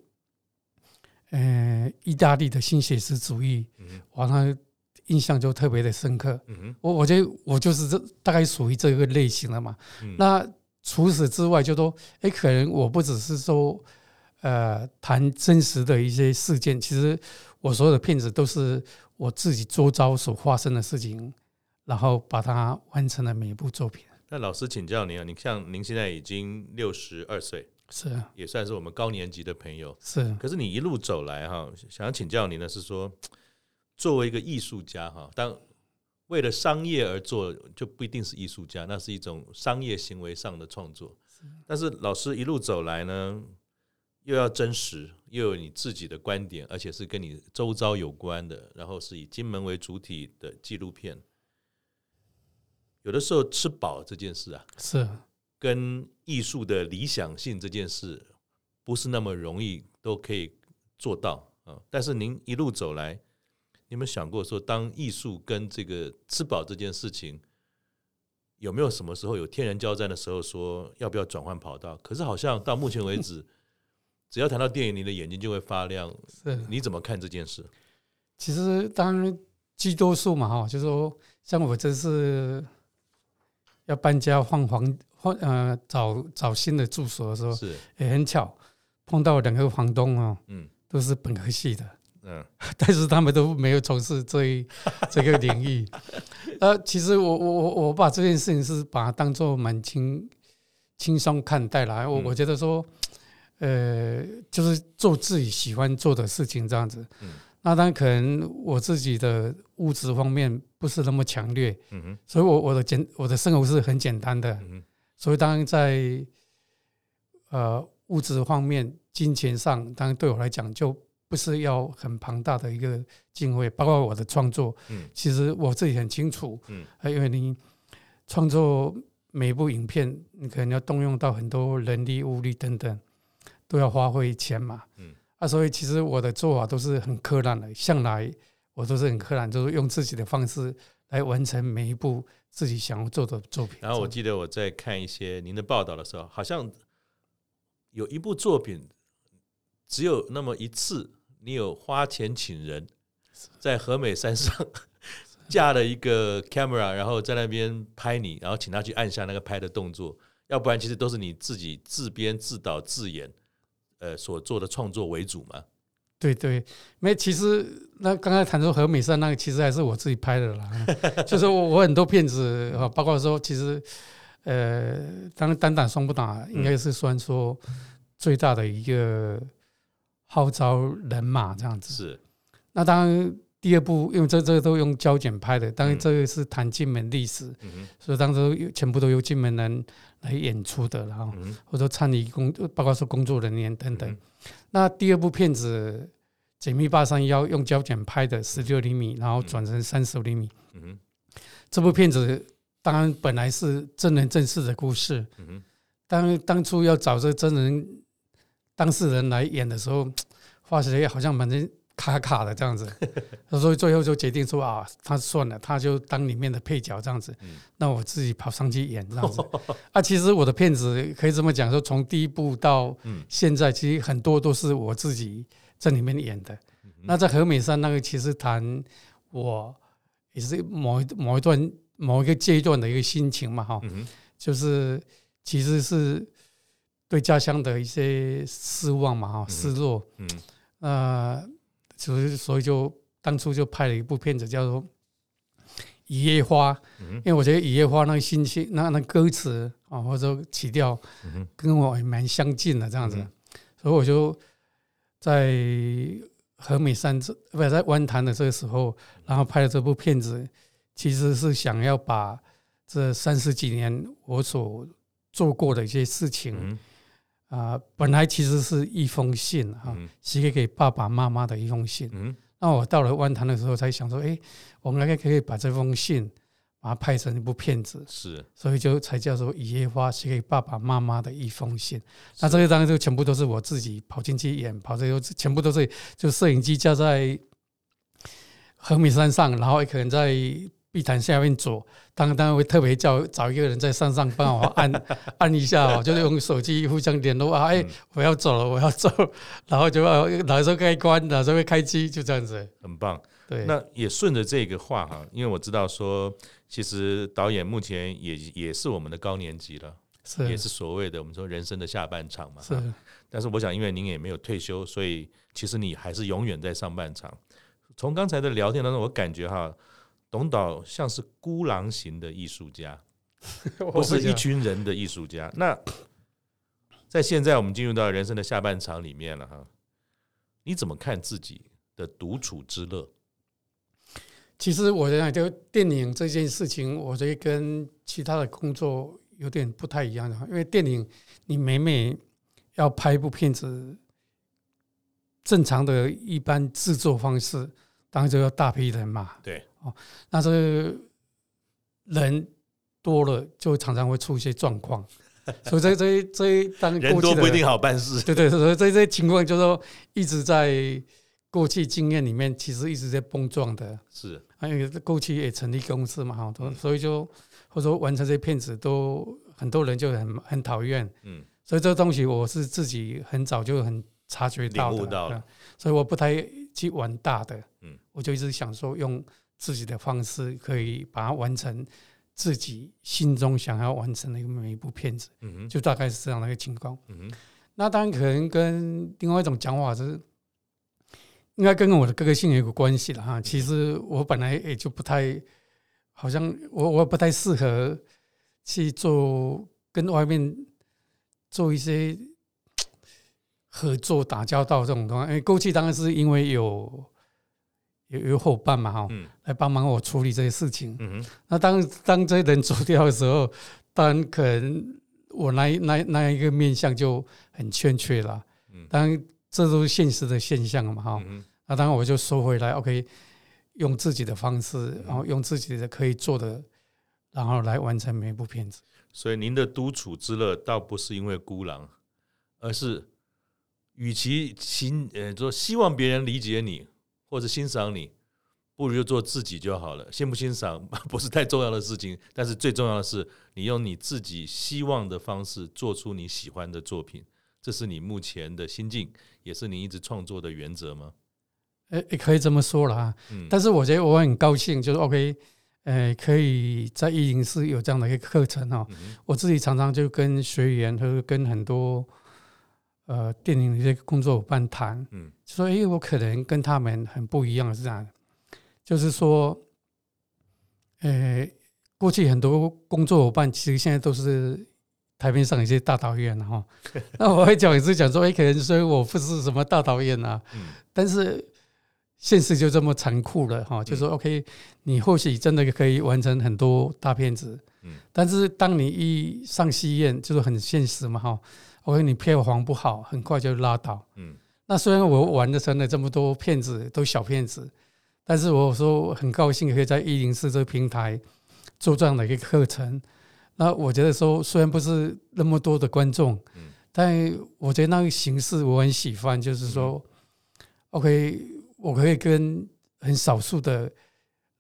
呃，意大利的新写实主义，往常印象就特别的深刻。我我觉得我就是这大概属于这个类型的嘛。那除此之外，就说，哎，可能我不只是说。呃谈真实的一些事件。其实我所有的片子都是我自己周遭所发生的事情，然后把它完成了每一部作品。
那老师请教您啊，你像您现在已经六十二岁，
是
也算是我们高年级的朋友，
是。
可是你一路走来哈，想要请教您的是说，作为一个艺术家哈，当为了商业而做，就不一定是艺术家，那是一种商业行为上的创作。但是老师一路走来呢，又要真实，又有你自己的观点，而且是跟你周遭有关的，然后是以金门为主体的纪录片。有的时候吃饱这件事啊，
是
跟艺术的理想性这件事，不是那么容易都可以做到啊。但是您一路走来，你有没有想过说，当艺术跟这个吃饱这件事情，有没有什么时候有天人交战的时候，说要不要转换跑道？可是好像到目前为止，只要谈到电影，你的眼睛就会发亮。
是，
你怎么看这件事？
其实当然居多数嘛，哈，就是说像我这是。要搬家换房换呃找找新的住所的时候，是也很巧碰到两个房东哦，嗯，都是本科系的，嗯，(laughs) 但是他们都没有从事这一 (laughs) 这个领域。(laughs) 呃，其实我我我我把这件事情是把它当做蛮轻轻松看待了，我我觉得说，呃，就是做自己喜欢做的事情这样子，嗯。那当然可能我自己的物质方面不是那么强烈，嗯哼，所以我我的简我的生活是很简单的，嗯哼，所以当然在呃物质方面、金钱上，当然对我来讲就不是要很庞大的一个经费，包括我的创作，嗯，其实我自己很清楚，嗯，因为你创作每一部影片，你可能要动用到很多人力、物力等等，都要花费钱嘛，嗯。啊，所以其实我的做法都是很柯南的，向来我都是很柯南，就是用自己的方式来完成每一部自己想要做的作品。
然后我记得我在看一些您的报道的时候，好像有一部作品只有那么一次，你有花钱请人在和美山上架了一个 camera，然后在那边拍你，然后请他去按下那个拍的动作，要不然其实都是你自己自编自导自演。呃，所做的创作为主嘛？
对对，没，其实那刚才谈说和美善那个，其实还是我自己拍的啦。(laughs) 就是我我很多片子啊，包括说，其实呃，当然单打双不打，应该是算说最大的一个号召人马这样子。是。那当然第二部，因为这这个都用胶卷拍的，当然这个是谈金门历史，所以当时全部都由金门人。来演出的，然后或者参与工，包括说工作人员等等。那第二部片子《解密八三幺》用胶卷拍的十六厘米，然后转成三十厘米。这部片子当然本来是真人真事的故事。当当初要找这真人当事人来演的时候，(tsk) 发觉好像反正。卡卡的这样子，(laughs) 所以最后就决定说啊，他算了，他就当里面的配角这样子。那我自己跑上去演这样子。(laughs) 啊，其实我的片子可以这么讲，说从第一部到现在，其实很多都是我自己在里面演的。那在和美山那个，其实谈我也是某一某一段某一个阶段的一个心情嘛，哈，就是其实是对家乡的一些失望嘛，哈，失落，嗯，呃。所以，所以就当初就拍了一部片子，叫做《一夜花》，因为我觉得《一夜花》那个心情、那那歌词啊，或者说曲调，跟我也蛮相近的这样子，所以我就在和美山这不在湾潭的这个时候，然后拍了这部片子，其实是想要把这三十几年我所做过的一些事情。啊，本来其实是一封信啊，写给给爸爸妈妈的一封信。嗯，那我到了湾潭的时候，才想说，哎，我们应该可以把这封信把它拍成一部片子。是，所以就才叫做《一夜花》，写给爸爸妈妈的一封信。那这个当然就全部都是我自己跑进去演，跑这些全部都是就摄影机架在和米山上，然后也可能在。地毯下面走，当然当然会特别叫找一个人在山上帮我按 (laughs) 按一下哦，就是用手机互相联络啊，哎，我要走了，我要走，然后就要哪时候开关，哪时候会开机，就这样子。
很棒，对。那也顺着这个话哈，因为我知道说，其实导演目前也也是我们的高年级了，是也是所谓的我们说人生的下半场嘛。是。但是我想，因为您也没有退休，所以其实你还是永远在上半场。从刚才的聊天当中，我感觉哈，董导像是孤狼型的艺术家，(laughs) 不是一群人的艺术家。那在现在我们进入到人生的下半场里面了哈，你怎么看自己的独处之乐？
其实我觉得，就电影这件事情，我觉得跟其他的工作有点不太一样的，因为电影你每每要拍一部片子，正常的一般制作方式，当然就要大批人嘛。
对，
哦，那这个人多了，就常常会出一些状况，所以这这这当
人多不一定好办事。
对对，所以这些情况就是说一直在。过去经验里面，其实一直在碰撞的，
是，
还有过去也成立公司嘛，哈，所以就或者说完成这些片子，都很多人就很很讨厌，嗯，所以这个东西我是自己很早就很察觉到的，到所以我不太去玩大的，嗯，我就一直想说用自己的方式可以把它完成自己心中想要完成的每一部片子，嗯，就大概是这样的一个情况，嗯，那当然可能跟另外一种讲法是。应该跟我的个性有个关系了哈。其实我本来也就不太，好像我我不太适合去做跟外面做一些合作打交道这种东西。因为过去当然是因为有有有伙伴嘛哈，来帮忙我处理这些事情。嗯那当当这些人走掉的时候，当然可能我那那那一个面相就很欠缺了。嗯当然。这都是现实的现象嘛，哈。那当然我就收回来，OK，用自己的方式，然后用自己的可以做的，然后来完成每一部片子。
所以您的独处之乐，倒不是因为孤狼，而是与其请呃说希望别人理解你或者欣赏你，不如就做自己就好了。欣不欣赏 (laughs) 不是太重要的事情，但是最重要的是，你用你自己希望的方式做出你喜欢的作品。这是你目前的心境，也是你一直创作的原则吗？
诶，也可以这么说了哈。嗯，但是我觉得我很高兴，就是 OK，呃，可以在一零四有这样的一个课程哈。我自己常常就跟学员和跟很多呃电影的一些工作伙伴谈，嗯，说诶，我可能跟他们很不一样是这样，就是说，呃，过去很多工作伙伴其实现在都是。台面上一些大导演哈，(laughs) 那我会讲也是讲说，哎，可能说我不是什么大导演呐，但是现实就这么残酷了哈，就说 OK，你或许真的可以完成很多大片子，但是当你一上戏院，就是很现实嘛哈，OK，你票房不好，很快就拉倒，嗯。那虽然我玩的成了这么多骗子，都小骗子，但是我说很高兴可以在一零四这个平台做这样的一个课程。那我觉得说，虽然不是那么多的观众，但我觉得那个形式我很喜欢，就是说，OK，我可以跟很少数的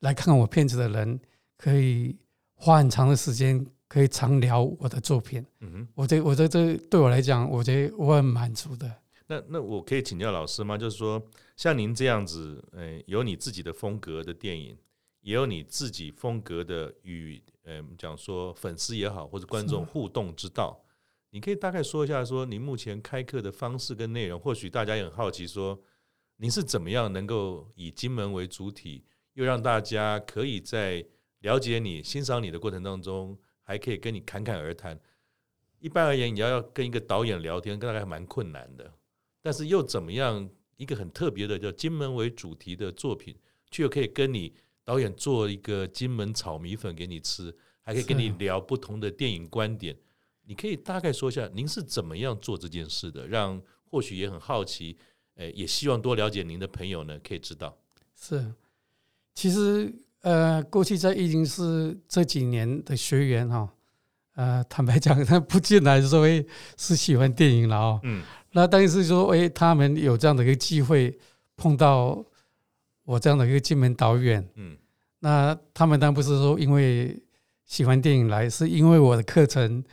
来看看我片子的人，可以花很长的时间，可以常聊我的作品。嗯，我这，我这这对我来讲，我觉得我很满足的。
那那我可以请教老师吗？就是说，像您这样子，呃，有你自己的风格的电影，也有你自己风格的与。嗯，讲说粉丝也好，或者观众互动之道，你可以大概说一下，说您目前开课的方式跟内容，或许大家也很好奇，说您是怎么样能够以金门为主体，又让大家可以在了解你、欣赏你的过程当中，还可以跟你侃侃而谈。一般而言，你要要跟一个导演聊天，大概蛮困难的，但是又怎么样一个很特别的叫金门为主题的作品，却又可以跟你。导演做一个金门炒米粉给你吃，还可以跟你聊不同的电影观点。你可以大概说一下，您是怎么样做这件事的？让或许也很好奇，诶，也希望多了解您的朋友呢，可以知道。
是，其实呃，过去在一零四这几年的学员哈，呃，坦白讲，他不进来说是喜欢电影了哦。嗯。那但是说，诶，他们有这样的一个机会碰到。我这样的一个金门导演，嗯，那他们当然不是说因为喜欢电影来，是因为我的课程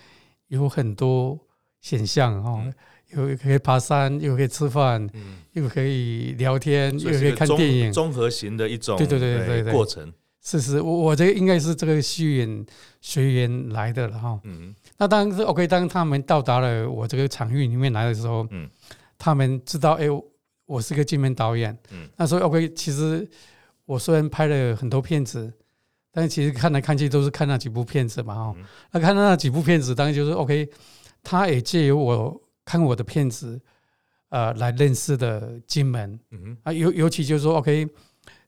有很多选项哦，又可以爬山，又可以吃饭，又可以聊天，又可以看电影，
综合型的一种对对对对过程。
是是，我我这个应该是这个学员学员来的了哈。嗯，那当然是 OK。当他们到达了我这个场域里面来的时候，嗯，他们知道，哎，我是个金门导演。嗯，那所以 OK，其实我虽然拍了很多片子，但是其实看来看去都是看那几部片子嘛哈。那看到那几部片子，当然就是 OK。他也借由我看我的片子，呃，来认识的金门。嗯啊，尤尤其就是说 OK，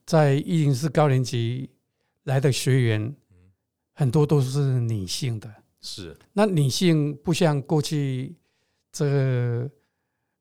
在一零四高年级。来的学员很多都是女性的，
是。
那女性不像过去这个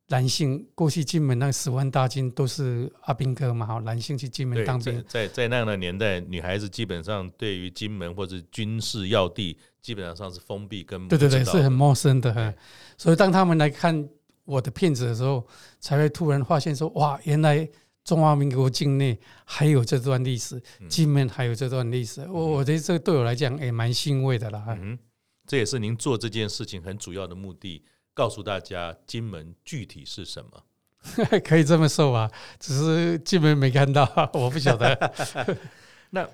男性，过去金门那十万大军都是阿兵哥嘛，哈，男性去金门当兵，
在在那样的年代，女孩子基本上对于金门或者军事要地，基本上是封闭跟
对对对，是很陌生的，所以当他们来看我的片子的时候，才会突然发现说，哇，原来。中华民国境内还有这段历史，金门还有这段历史，我我觉得这个对我来讲也蛮欣慰的啦。
嗯，这也是您做这件事情很主要的目的，告诉大家金门具体是什么。(laughs)
可以这么说吧，只是金门没看到，(laughs) 我不晓得。(laughs)
那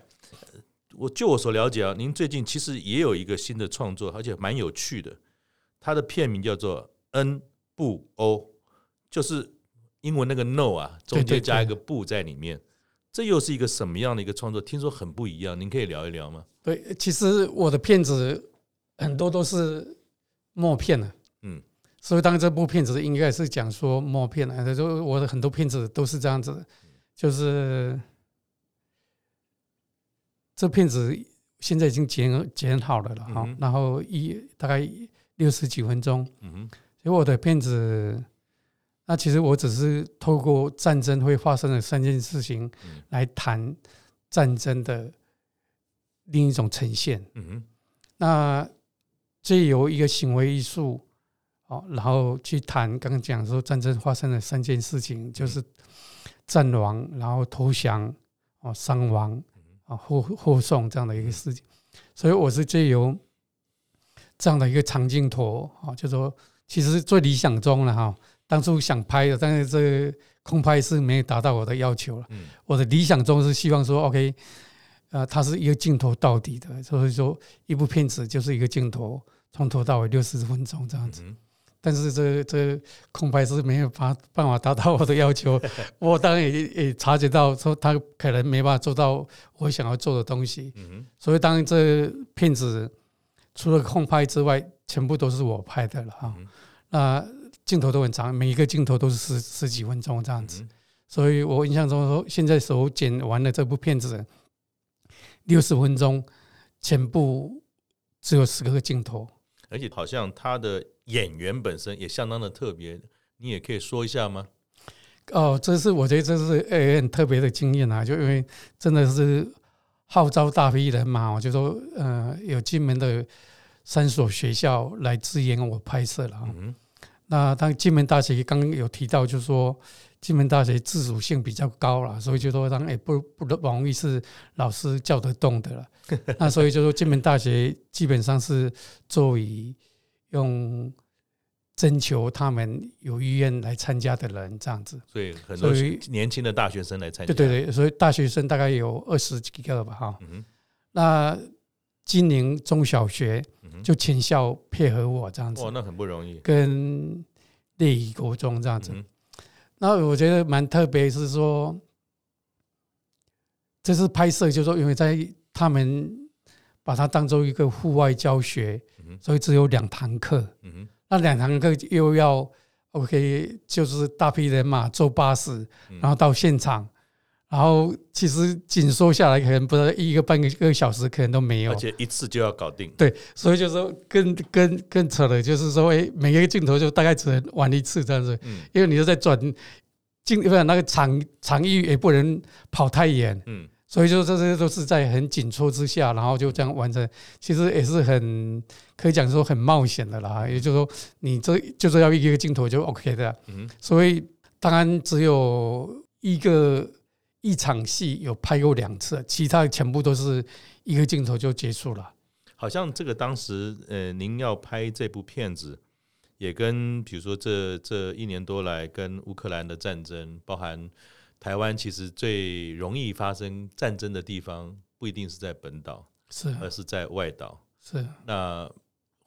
我就我所了解啊，您最近其实也有一个新的创作，而且蛮有趣的。它的片名叫做《N 不欧》，就是。英文那个 no 啊，中间加一个不在里面，这又是一个什么样的一个创作？听说很不一样，您可以聊一聊吗？
对，其实我的片子很多都是默片的，嗯，所以当然这部片子应该是讲说默片的，就我的很多片子都是这样子，就是这片子现在已经剪剪好了了哈，然后一大概六十几分钟，嗯哼，所以我的片子。那其实我只是透过战争会发生的三件事情来谈战争的另一种呈现。嗯哼，那借由一个行为艺术，哦，然后去谈刚刚讲说战争发生的三件事情，就是战亡，然后投降，哦，伤亡，啊，护护送这样的一个事情。所以我是借由这样的一个长镜头，啊，就说其实最理想中了哈。当初想拍的，但是这个空拍是没有达到我的要求了。我的理想中是希望说，OK，呃，它是一个镜头到底的，所以说一部片子就是一个镜头，从头到尾六十分钟这样子。但是这个、这个空拍是没有办办法达到我的要求。(laughs) 我当然也也察觉到说，他可能没办法做到我想要做的东西。所以当这片子除了空拍之外，全部都是我拍的了哈。那镜头都很长，每一个镜头都是十十几分钟这样子，所以我印象中说，现在手剪完了这部片子，六十分钟，全部只有十个镜头，
而且好像他的演员本身也相当的特别，你也可以说一下吗？
哦，这是我觉得这是诶很特别的经验啊，就因为真的是号召大批人马，我就说呃有金门的三所学校来支援我拍摄了啊。嗯那当金门大学刚刚有提到，就是说金门大学自主性比较高了，所以就说当然也不不容易是老师叫得动的了。(laughs) 那所以就说金门大学基本上是作为用征求他们有意愿来参加的人这样子。
所以很多年轻的大学生来参加。
对对对，所以大学生大概有二十几个吧，哈。嗯那金陵中小学。就全校配合我这样子，
哇，那很不容易。
跟烈屿国中这样子，那我觉得蛮特别，是说这次拍摄，就是说因为在他们把它当做一个户外教学，所以只有两堂课。那两堂课又要 OK，就是大批人马坐巴士，然后到现场。然后其实紧缩下来，可能不到一个半个一个小时，可能都没有。
而且一次就要搞定。
对，所以就是说更更更扯的，就是说，哎，每一个镜头就大概只能玩一次这样子。嗯。因为你就在转镜，不然那个场场域也不能跑太远。嗯。所以就这些都是在很紧凑之下，然后就这样完成。其实也是很可以讲说很冒险的啦。也就是说，你这就是要一个镜头就 OK 的。嗯。所以当然只有一个。一场戏有拍过两次，其他全部都是一个镜头就结束了。
好像这个当时，呃，您要拍这部片子，也跟比如说这这一年多来跟乌克兰的战争，包含台湾其实最容易发生战争的地方，不一定是在本岛，
是，
而是在外岛。
是，
那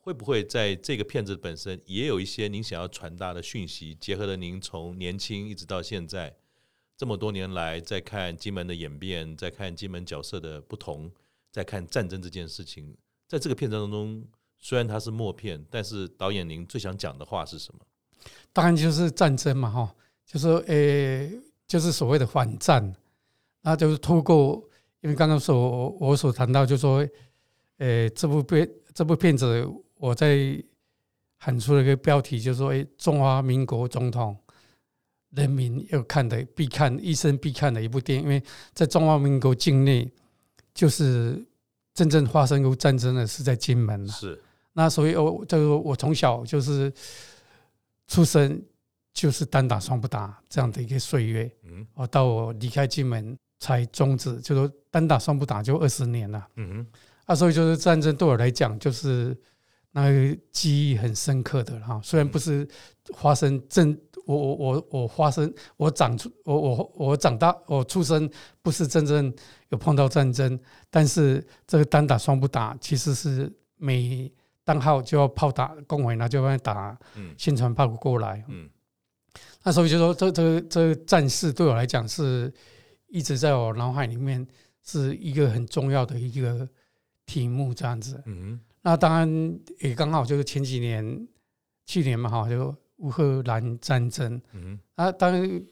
会不会在这个片子本身也有一些您想要传达的讯息？结合了您从年轻一直到现在这么多年来，在看金门的演变，在看金门角色的不同，在看战争这件事情，在这个片子当中，虽然它是默片，但是导演您最想讲的话是什么？
当然就是战争嘛，哈，就是说，诶，就是所谓的反战，那就是透过，因为刚刚所我所谈到，就是说。呃，这部片这部片子，我在喊出了一个标题，就是说，诶，中华民国总统人民要看的必看，一生必看的一部电影。因为在中华民国境内，就是真正发生过战争的是在金门。
是。
那所以，我这个我从小就是出生就是单打双不打这样的一个岁月。嗯。哦，到我离开金门才终止，就说单打双不打就二十年了。嗯哼。啊，所以就是战争对我来讲，就是那个记忆很深刻的哈。虽然不是发生真，我我我我发生，我长出，我我我长大，我出生不是真正有碰到战争，但是这个单打双不打，其实是每当号就要炮打共回，那就要打宣传炮过来。嗯，那所以就说这这个这个战事对我来讲是一直在我脑海里面是一个很重要的一个。题目这样子，嗯，那当然也刚好就是前几年，去年嘛哈，就乌克兰战争，嗯，啊，当然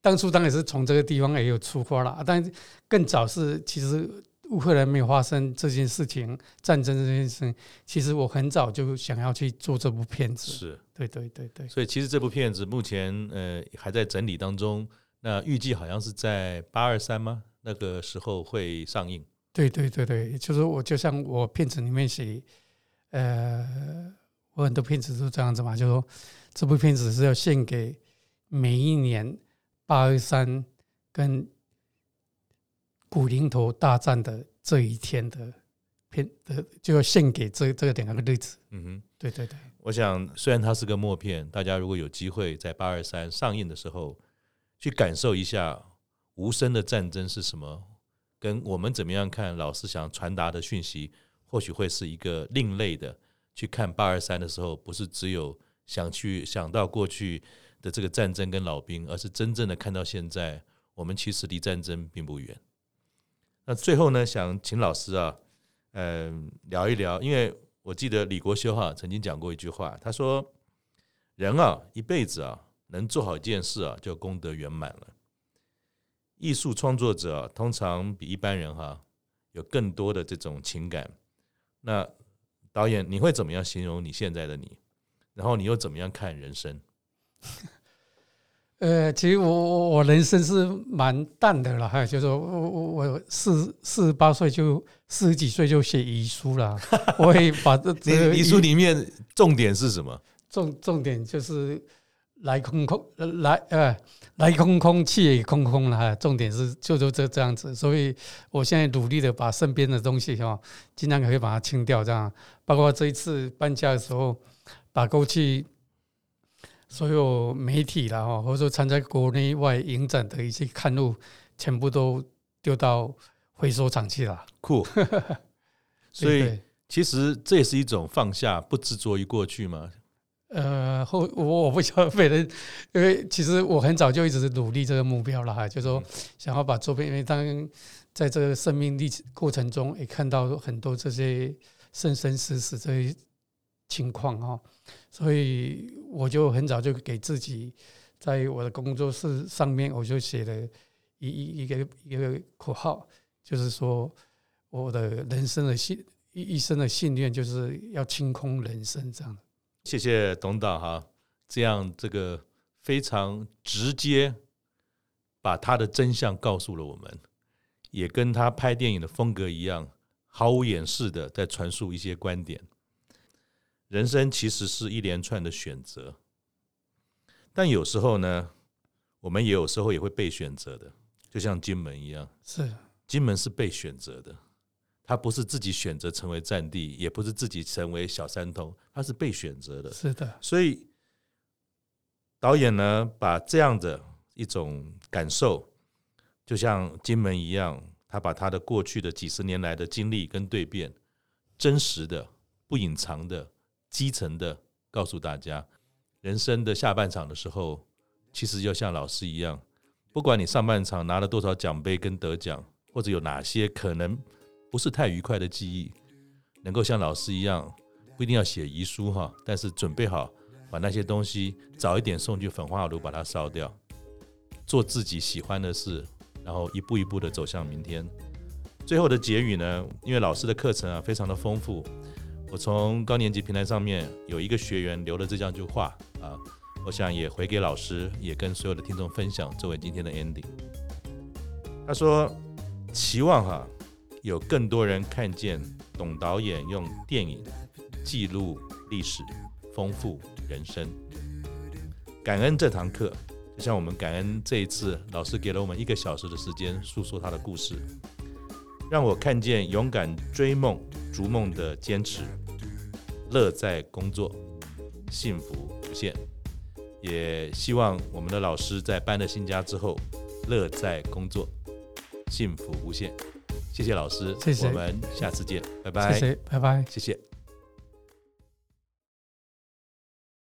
当初当然是从这个地方也有出发了，但更早是其实乌克兰没有发生这件事情，战争这件事情，其实我很早就想要去做这部片子，
是。
对对对对，
所以其实这部片子目前呃还在整理当中，那预计好像是在八二三吗？那个时候会上映。
对对对对，就是我就像我片子里面写，呃，我很多片子都这样子嘛，就说这部片子是要献给每一年八二三跟古宁头大战的这一天的片的，就要献给这这个两个日子。嗯哼，对对对。
我想，虽然它是个默片，大家如果有机会在八二三上映的时候去感受一下无声的战争是什么。跟我们怎么样看老师想传达的讯息，或许会是一个另类的。去看八二三的时候，不是只有想去想到过去的这个战争跟老兵，而是真正的看到现在，我们其实离战争并不远。那最后呢，想请老师啊，嗯，聊一聊，因为我记得李国修哈曾经讲过一句话，他说：“人啊，一辈子啊，能做好一件事啊，就功德圆满了。”艺术创作者通常比一般人哈有更多的这种情感。那导演，你会怎么样形容你现在的你？然后你又怎么样看人生？(laughs)
呃，其实我我我人生是蛮淡的了哈，就是我我我四四十八岁就四十几岁就写遗书了。(laughs) 我会把这这
遗书里面重点是什么？
重重点就是。来空空，来呃，来空空，气也空空了哈。重点是就就这这样子，所以我现在努力的把身边的东西哈，尽量可以把它清掉，这样。包括这一次搬家的时候，把过去所有媒体了哈，或者说参加国内外影展的一些刊物，全部都丢到回收厂去了。
酷。(laughs) 所以其实这也是一种放下，不执着于过去嘛。
呃，后我我不晓得别人，因为其实我很早就一直努力这个目标了哈，就是说想要把作品，因为当在这个生命历过程中也看到很多这些生生死死这些情况哈，所以我就很早就给自己在我的工作室上面我就写了一一一个一个口号，就是说我的人生的信一一生的信念就是要清空人生这样。
谢谢董导哈，这样这个非常直接，把他的真相告诉了我们，也跟他拍电影的风格一样，毫无掩饰的在传述一些观点。人生其实是一连串的选择，但有时候呢，我们也有时候也会被选择的，就像金门一样，
是
金门是被选择的。他不是自己选择成为战地，也不是自己成为小三通，他是被选择的。
是的，
所以导演呢，把这样的一种感受，就像金门一样，他把他的过去的几十年来的经历跟蜕变，真实的、不隐藏的、基层的告诉大家。人生的下半场的时候，其实要像老师一样，不管你上半场拿了多少奖杯跟得奖，或者有哪些可能不是太愉快的记忆，能够像老师一样，不一定要写遗书哈，但是准备好把那些东西早一点送去焚化炉把它烧掉，做自己喜欢的事，然后一步一步的走向明天。最后的结语呢，因为老师的课程啊非常的丰富。我从高年级平台上面有一个学员留了这样一句话啊，我想也回给老师，也跟所有的听众分享，作为今天的 ending。他说：“期望哈有更多人看见董导演用电影记录历史，丰富人生。感恩这堂课，就像我们感恩这一次老师给了我们一个小时的时间诉说他的故事，让我看见勇敢追梦逐梦的坚持。”乐在工作，幸福无限。也希望我们的老师在搬了新家之后，乐在工作，幸福无限。谢谢老师，
谢谢，
我们下次见，拜拜，
谢谢，拜拜，
谢谢。